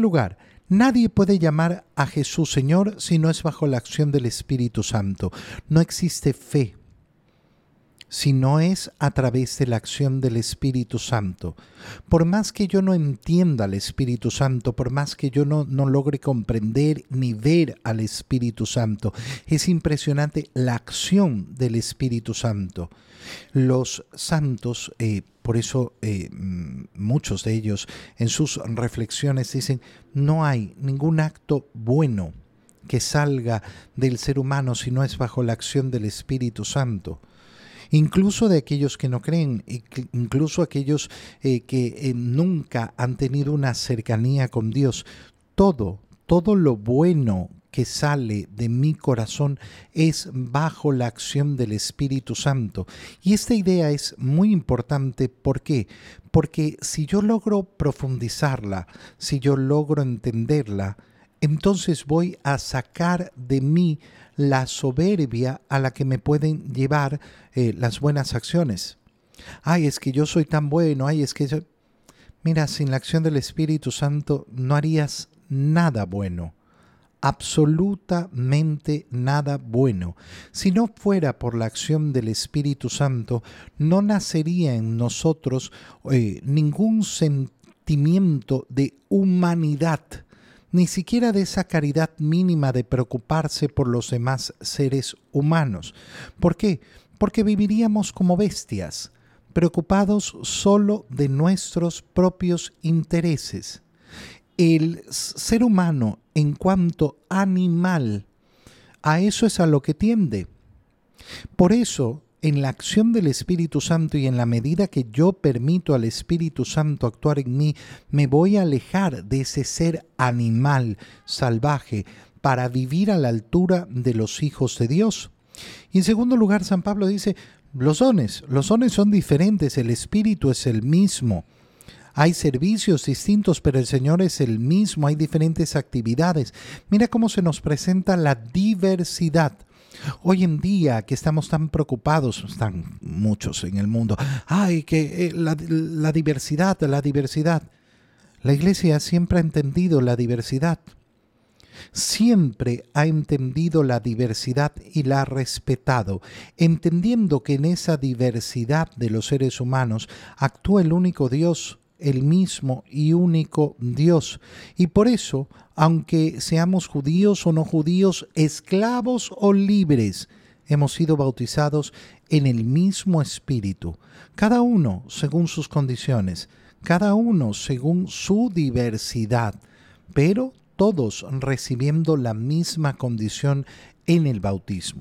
lugar, Nadie puede llamar a Jesús Señor si no es bajo la acción del Espíritu Santo. No existe fe si no es a través de la acción del Espíritu Santo. Por más que yo no entienda al Espíritu Santo, por más que yo no, logre comprender ni ver al Espíritu Santo, es impresionante la acción del Espíritu Santo. Los santos, eh, por eso eh, mm, muchos de ellos en sus reflexiones dicen, no hay ningún acto bueno que salga del ser humano si no es bajo la acción del Espíritu Santo incluso de aquellos que no creen, incluso aquellos eh, que eh, nunca han tenido una cercanía con Dios. Todo, todo lo bueno que sale de mi corazón es bajo la acción del Espíritu Santo. Y esta idea es muy importante. ¿Por qué? Porque si yo logro profundizarla, si yo logro entenderla, entonces voy a sacar de mí la soberbia a la que me pueden llevar eh, las buenas acciones. Ay, es que yo soy tan bueno, ay, es que yo... Mira, sin la acción del Espíritu Santo no harías nada bueno, absolutamente nada bueno. Si no fuera por la acción del Espíritu Santo, no nacería en nosotros eh, ningún sentimiento de humanidad ni siquiera de esa caridad mínima de preocuparse por los demás seres humanos. ¿Por qué? Porque viviríamos como bestias, preocupados solo de nuestros propios intereses. El ser humano en cuanto animal, a eso es a lo que tiende. Por eso en la acción del Espíritu Santo y en la medida que yo permito al Espíritu Santo actuar en mí, me voy a alejar de ese ser animal salvaje para vivir a la altura de los hijos de Dios. Y en segundo lugar, San Pablo dice, los dones, los dones son diferentes, el Espíritu es el mismo. Hay servicios distintos, pero el Señor es el mismo, hay diferentes actividades. Mira cómo se nos presenta la diversidad. Hoy en día que estamos tan preocupados, están muchos en el mundo, ay, que eh, la, la diversidad, la diversidad. La iglesia siempre ha entendido la diversidad. Siempre ha entendido la diversidad y la ha respetado, entendiendo que en esa diversidad de los seres humanos actúa el único Dios, el mismo y único Dios. Y por eso, aunque seamos judíos o no judíos, esclavos o libres, hemos sido bautizados en el mismo Espíritu, cada uno según sus condiciones, cada uno según su diversidad, pero todos recibiendo la misma condición en el bautismo.